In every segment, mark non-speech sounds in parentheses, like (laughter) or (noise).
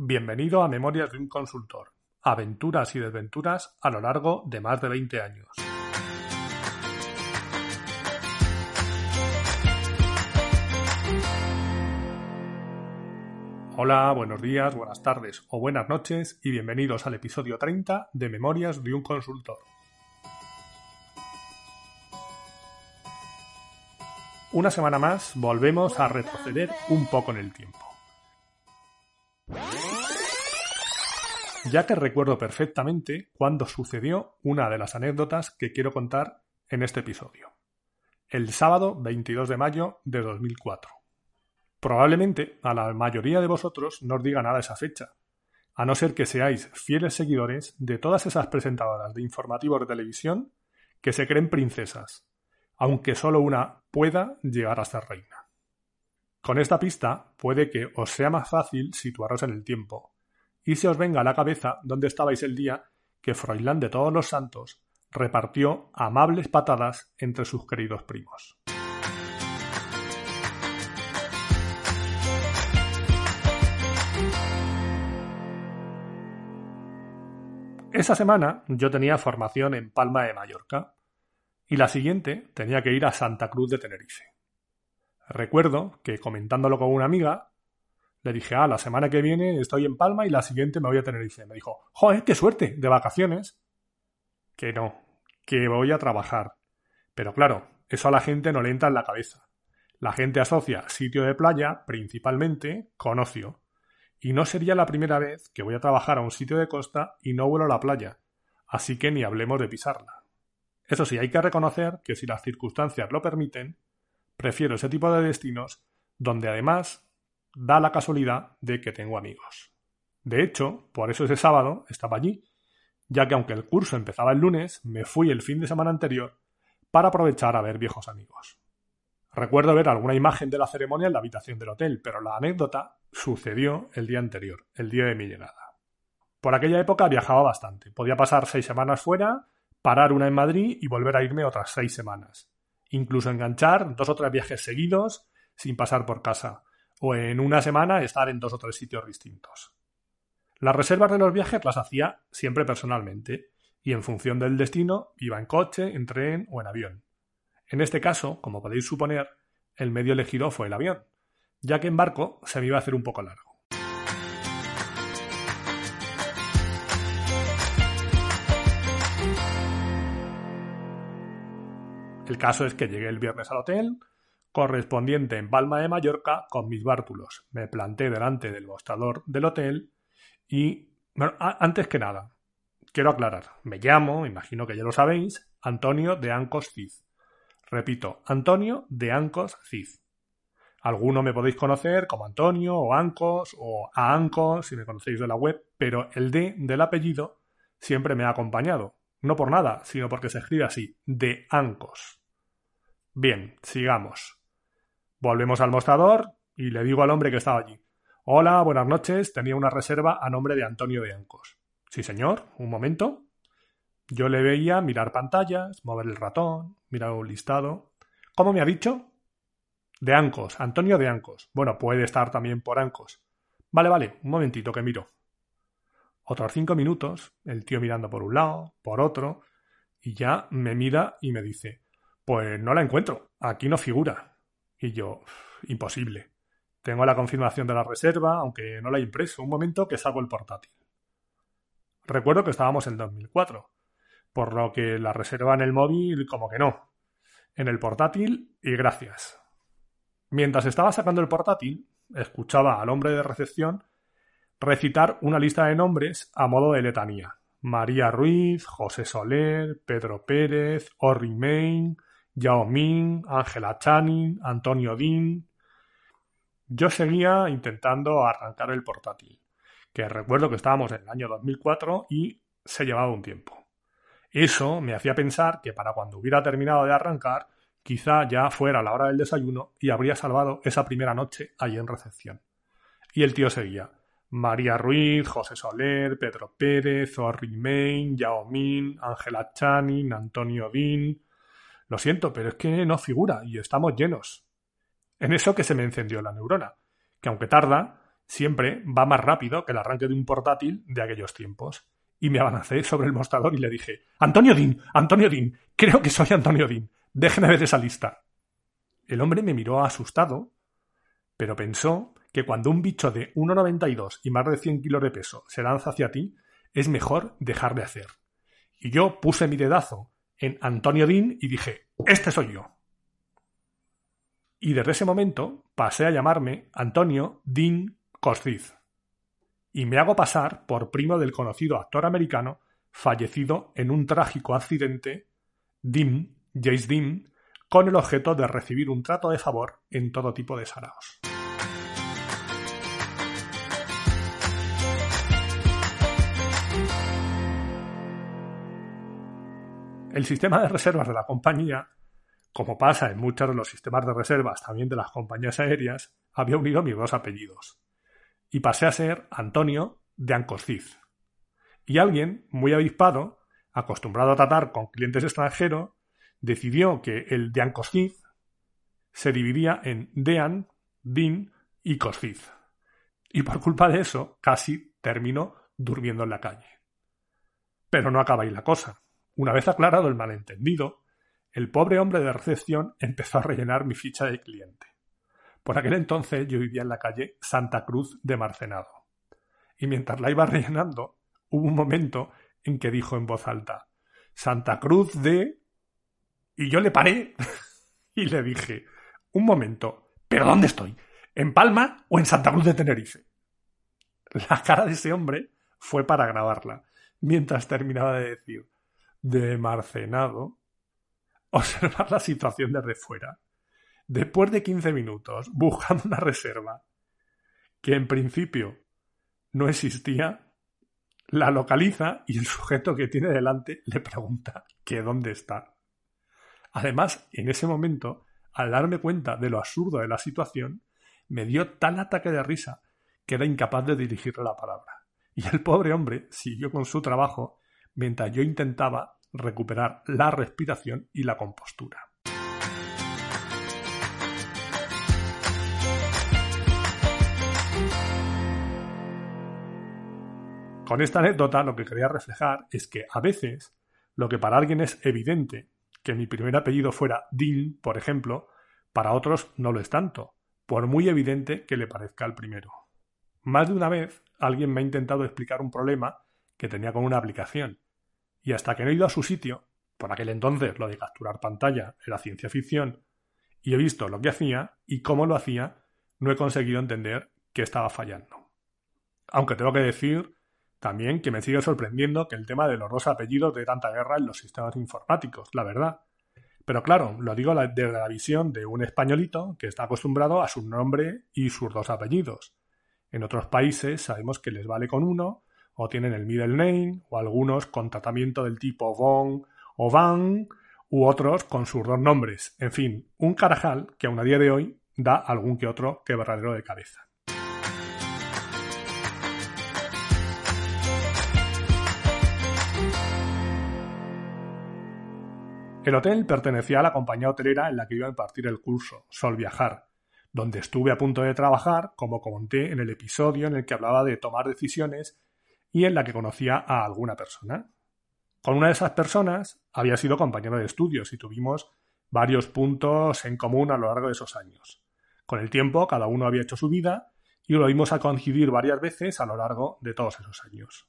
Bienvenido a Memorias de un Consultor. Aventuras y desventuras a lo largo de más de 20 años. Hola, buenos días, buenas tardes o buenas noches y bienvenidos al episodio 30 de Memorias de un Consultor. Una semana más volvemos a retroceder un poco en el tiempo. Ya que recuerdo perfectamente cuando sucedió una de las anécdotas que quiero contar en este episodio. El sábado 22 de mayo de 2004. Probablemente a la mayoría de vosotros no os diga nada esa fecha, a no ser que seáis fieles seguidores de todas esas presentadoras de informativos de televisión que se creen princesas, aunque solo una pueda llegar a ser reina. Con esta pista puede que os sea más fácil situaros en el tiempo, y se os venga a la cabeza dónde estabais el día que Froilán de todos los santos repartió amables patadas entre sus queridos primos. Esa semana yo tenía formación en Palma de Mallorca y la siguiente tenía que ir a Santa Cruz de Tenerife. Recuerdo que comentándolo con una amiga, le dije, ah, la semana que viene estoy en Palma y la siguiente me voy a Tenerife. Me dijo, joder, qué suerte, de vacaciones. Que no, que voy a trabajar. Pero claro, eso a la gente no le entra en la cabeza. La gente asocia sitio de playa, principalmente, con ocio. Y no sería la primera vez que voy a trabajar a un sitio de costa y no vuelo a la playa, así que ni hablemos de pisarla. Eso sí, hay que reconocer que si las circunstancias lo permiten, prefiero ese tipo de destinos donde además da la casualidad de que tengo amigos. De hecho, por eso ese sábado estaba allí, ya que aunque el curso empezaba el lunes, me fui el fin de semana anterior para aprovechar a ver viejos amigos. Recuerdo ver alguna imagen de la ceremonia en la habitación del hotel, pero la anécdota sucedió el día anterior, el día de mi llegada. Por aquella época viajaba bastante. Podía pasar seis semanas fuera, parar una en Madrid y volver a irme otras seis semanas. Incluso enganchar dos o tres viajes seguidos sin pasar por casa. O en una semana estar en dos o tres sitios distintos. Las reservas de los viajes las hacía siempre personalmente, y en función del destino iba en coche, en tren o en avión. En este caso, como podéis suponer, el medio elegido fue el avión, ya que en barco se me iba a hacer un poco largo. El caso es que llegué el viernes al hotel, correspondiente en Palma de Mallorca, con mis bártulos. Me planté delante del mostrador del hotel y, bueno, antes que nada, quiero aclarar, me llamo, imagino que ya lo sabéis, Antonio de Ancos Cid. Repito, Antonio de Ancos Cid. Alguno me podéis conocer como Antonio o Ancos o a Ancos si me conocéis de la web, pero el D del apellido siempre me ha acompañado. No por nada, sino porque se escribe así, de Ancos. Bien, sigamos. Volvemos al mostrador y le digo al hombre que estaba allí. Hola, buenas noches, tenía una reserva a nombre de Antonio de Ancos. Sí, señor, un momento. Yo le veía mirar pantallas, mover el ratón, mirar un listado. ¿Cómo me ha dicho? De Ancos, Antonio de Ancos. Bueno, puede estar también por Ancos. Vale, vale, un momentito que miro. Otros cinco minutos, el tío mirando por un lado, por otro, y ya me mira y me dice, pues no la encuentro, aquí no figura. Y yo, imposible. Tengo la confirmación de la reserva, aunque no la he impreso. Un momento que saco el portátil. Recuerdo que estábamos en 2004, por lo que la reserva en el móvil como que no. En el portátil y gracias. Mientras estaba sacando el portátil, escuchaba al hombre de recepción recitar una lista de nombres a modo de letanía. María Ruiz, José Soler, Pedro Pérez, Orri Main, Yao Ming, Ángela Channing, Antonio Dean. Yo seguía intentando arrancar el portátil, que recuerdo que estábamos en el año 2004 y se llevaba un tiempo. Eso me hacía pensar que para cuando hubiera terminado de arrancar, quizá ya fuera la hora del desayuno y habría salvado esa primera noche allí en recepción. Y el tío seguía. María Ruiz, José Soler, Pedro Pérez, Orri Main, Yao Min, Ángela Chanin, Antonio Din. Lo siento, pero es que no figura y estamos llenos. En eso que se me encendió la neurona, que aunque tarda, siempre va más rápido que el arranque de un portátil de aquellos tiempos. Y me avancé sobre el mostrador y le dije Antonio Din, Antonio Din, creo que soy Antonio Din. Déjeme ver esa lista. El hombre me miró asustado, pero pensó que cuando un bicho de 1,92 y más de 100 kilos de peso se lanza hacia ti, es mejor dejar de hacer. Y yo puse mi dedazo en Antonio Dean y dije, este soy yo. Y desde ese momento pasé a llamarme Antonio Dean Cosciz. Y me hago pasar por primo del conocido actor americano fallecido en un trágico accidente, Dean, Jace Dean, con el objeto de recibir un trato de favor en todo tipo de saraos. El sistema de reservas de la compañía, como pasa en muchos de los sistemas de reservas también de las compañías aéreas, había unido mis dos apellidos. Y pasé a ser Antonio de Ancosciz. Y alguien, muy avispado, acostumbrado a tratar con clientes extranjeros, decidió que el de Ancosciz se dividía en Dean, Din y Cosciz. Y por culpa de eso, casi terminó durmiendo en la calle. Pero no acaba ahí la cosa. Una vez aclarado el malentendido, el pobre hombre de recepción empezó a rellenar mi ficha de cliente. Por aquel entonces yo vivía en la calle Santa Cruz de Marcenado. Y mientras la iba rellenando, hubo un momento en que dijo en voz alta Santa Cruz de... Y yo le paré (laughs) y le dije Un momento, ¿pero dónde estoy? ¿En Palma o en Santa Cruz de Tenerife? La cara de ese hombre fue para grabarla, mientras terminaba de decir de Marcenado, (laughs) observar la situación desde fuera. Después de 15 minutos, (laughs) buscando una reserva que en principio no existía, la localiza y el sujeto que tiene delante le pregunta que dónde está. Además, en ese momento, al darme cuenta de lo absurdo de la situación, me dio tal ataque de risa que era incapaz de dirigirle la palabra. Y el pobre hombre siguió con su trabajo mientras yo intentaba recuperar la respiración y la compostura. Con esta anécdota lo que quería reflejar es que a veces lo que para alguien es evidente, que mi primer apellido fuera Dean, por ejemplo, para otros no lo es tanto, por muy evidente que le parezca el primero. Más de una vez alguien me ha intentado explicar un problema que tenía con una aplicación, y hasta que no he ido a su sitio, por aquel entonces lo de capturar pantalla era ciencia ficción, y he visto lo que hacía y cómo lo hacía, no he conseguido entender qué estaba fallando. Aunque tengo que decir también que me sigue sorprendiendo que el tema de los dos apellidos de tanta guerra en los sistemas informáticos, la verdad. Pero claro, lo digo desde la visión de un españolito que está acostumbrado a su nombre y sus dos apellidos. En otros países sabemos que les vale con uno o tienen el middle name, o algunos con tratamiento del tipo Von o Van, u otros con sus dos nombres. En fin, un carajal que aún a día de hoy da algún que otro quebradero de cabeza. El hotel pertenecía a la compañía hotelera en la que iba a impartir el curso, Sol Viajar, donde estuve a punto de trabajar, como comenté en el episodio en el que hablaba de tomar decisiones y en la que conocía a alguna persona. Con una de esas personas había sido compañero de estudios y tuvimos varios puntos en común a lo largo de esos años. Con el tiempo, cada uno había hecho su vida y lo vimos a coincidir varias veces a lo largo de todos esos años.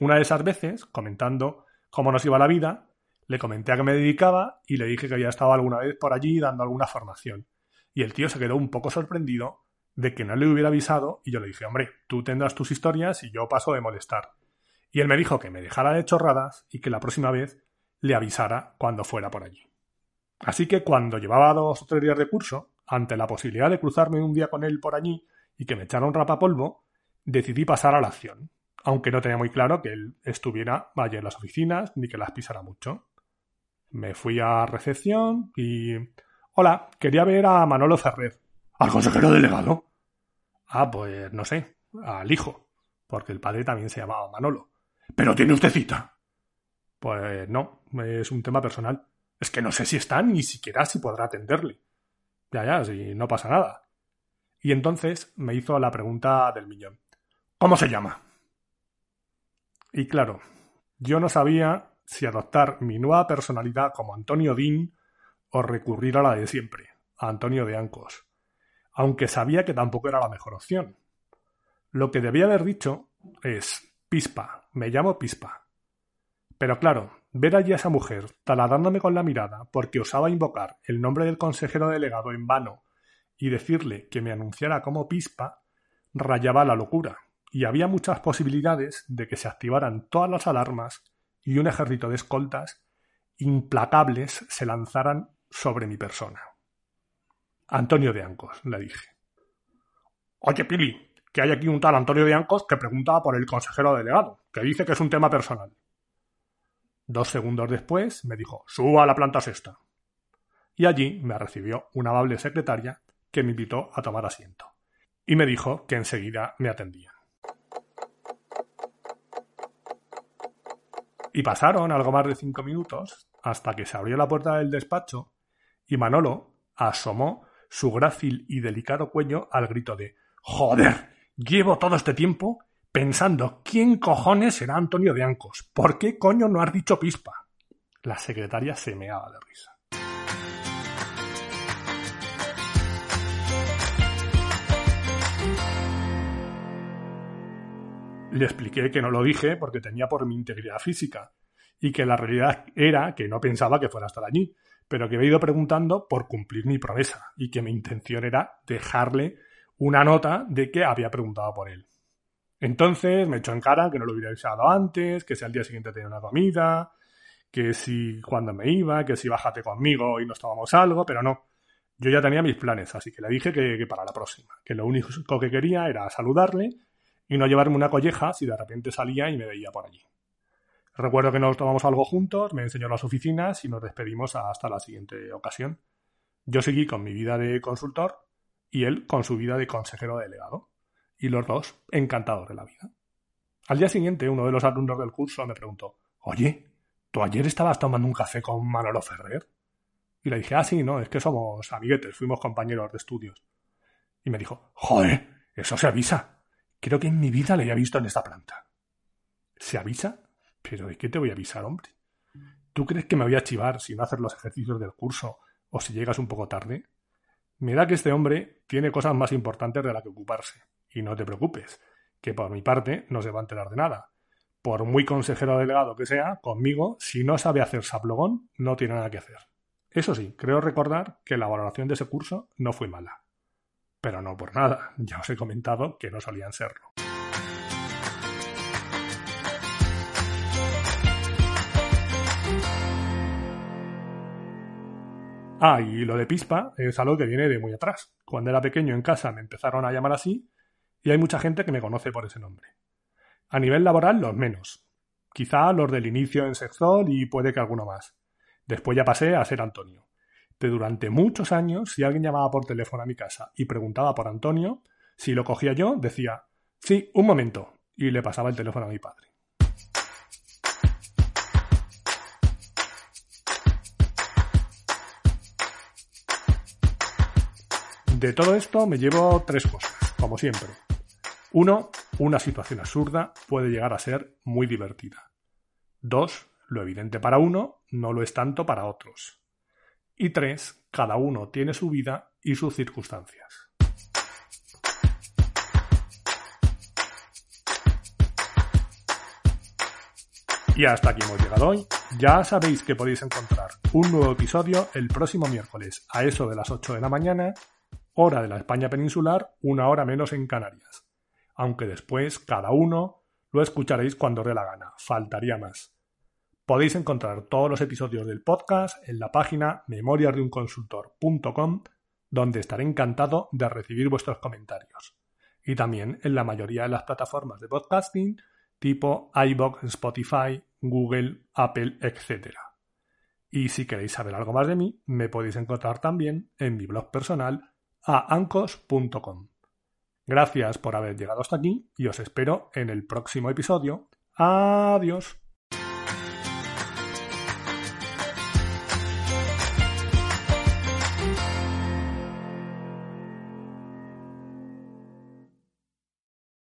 Una de esas veces, comentando cómo nos iba la vida, le comenté a qué me dedicaba y le dije que había estado alguna vez por allí dando alguna formación. Y el tío se quedó un poco sorprendido de que no le hubiera avisado y yo le dije, hombre, tú tendrás tus historias y yo paso de molestar. Y él me dijo que me dejara de chorradas y que la próxima vez le avisara cuando fuera por allí. Así que cuando llevaba dos o tres días de curso, ante la posibilidad de cruzarme un día con él por allí y que me echara un rapapolvo, decidí pasar a la acción, aunque no tenía muy claro que él estuviera allí en las oficinas ni que las pisara mucho. Me fui a recepción y... Hola, quería ver a Manolo Ferrer. ¿Al consejero delegado? Ah, pues no sé, al hijo, porque el padre también se llamaba Manolo. ¿Pero tiene usted cita? Pues no, es un tema personal. Es que no sé si está ni siquiera si podrá atenderle. Ya, ya, si no pasa nada. Y entonces me hizo la pregunta del millón. ¿Cómo se llama? Y claro, yo no sabía si adoptar mi nueva personalidad como Antonio Dean o recurrir a la de siempre, a Antonio de Ancos, aunque sabía que tampoco era la mejor opción. Lo que debía haber dicho es Pispa, me llamo Pispa. Pero claro, ver allí a esa mujer taladándome con la mirada porque osaba invocar el nombre del consejero delegado en vano y decirle que me anunciara como Pispa, rayaba la locura, y había muchas posibilidades de que se activaran todas las alarmas y un ejército de escoltas implacables se lanzaran sobre mi persona. Antonio de Ancos, le dije. Oye, Pili, que hay aquí un tal Antonio de Ancos que preguntaba por el consejero delegado, que dice que es un tema personal. Dos segundos después me dijo, suba a la planta sexta. Y allí me recibió una amable secretaria que me invitó a tomar asiento. Y me dijo que enseguida me atendía. Y pasaron algo más de cinco minutos hasta que se abrió la puerta del despacho y Manolo asomó su grácil y delicado cuello al grito de Joder, llevo todo este tiempo pensando quién cojones será Antonio de Ancos. ¿Por qué coño no has dicho pispa? La secretaria se meaba de risa. Le expliqué que no lo dije porque tenía por mi integridad física y que la realidad era que no pensaba que fuera a estar allí, pero que he ido preguntando por cumplir mi promesa y que mi intención era dejarle una nota de que había preguntado por él. Entonces me echó en cara que no lo hubiera avisado antes, que si al día siguiente tenía una comida, que si cuando me iba, que si bájate conmigo y nos tomamos algo, pero no. Yo ya tenía mis planes, así que le dije que, que para la próxima, que lo único que quería era saludarle y no llevarme una colleja si de repente salía y me veía por allí. Recuerdo que nos tomamos algo juntos, me enseñó las oficinas y nos despedimos hasta la siguiente ocasión. Yo seguí con mi vida de consultor y él con su vida de consejero delegado. Y los dos encantados de la vida. Al día siguiente, uno de los alumnos del curso me preguntó, Oye, ¿tú ayer estabas tomando un café con Manolo Ferrer? Y le dije, ah, sí, no, es que somos amiguetes, fuimos compañeros de estudios. Y me dijo, joder, eso se avisa. Creo que en mi vida le había visto en esta planta. ¿Se avisa? ¿Pero de qué te voy a avisar, hombre? ¿Tú crees que me voy a chivar si no hacer los ejercicios del curso o si llegas un poco tarde? Me da que este hombre tiene cosas más importantes de las que ocuparse. Y no te preocupes, que por mi parte no se va a enterar de nada. Por muy consejero delegado que sea, conmigo, si no sabe hacer saplogón, no tiene nada que hacer. Eso sí, creo recordar que la valoración de ese curso no fue mala pero no por nada, ya os he comentado que no solían serlo. Ah, y lo de pispa es algo que viene de muy atrás. Cuando era pequeño en casa me empezaron a llamar así y hay mucha gente que me conoce por ese nombre. A nivel laboral, los menos. Quizá los del inicio en Sexol y puede que alguno más. Después ya pasé a ser Antonio durante muchos años, si alguien llamaba por teléfono a mi casa y preguntaba por Antonio, si lo cogía yo, decía, sí, un momento, y le pasaba el teléfono a mi padre. De todo esto me llevo tres cosas, como siempre. Uno, una situación absurda puede llegar a ser muy divertida. Dos, lo evidente para uno no lo es tanto para otros. Y tres, cada uno tiene su vida y sus circunstancias. Y hasta aquí hemos llegado hoy. Ya sabéis que podéis encontrar un nuevo episodio el próximo miércoles a eso de las 8 de la mañana, hora de la España peninsular, una hora menos en Canarias. Aunque después cada uno lo escucharéis cuando dé la gana, faltaría más. Podéis encontrar todos los episodios del podcast en la página memoriasdeunconsultor.com, donde estaré encantado de recibir vuestros comentarios. y también en la mayoría de las plataformas de podcasting tipo iBox, Spotify, Google, Apple, etc. Y si queréis saber algo más de mí, me podéis encontrar también en mi blog personal a ancos.com. Gracias por haber llegado hasta aquí y os espero en el próximo episodio. Adiós.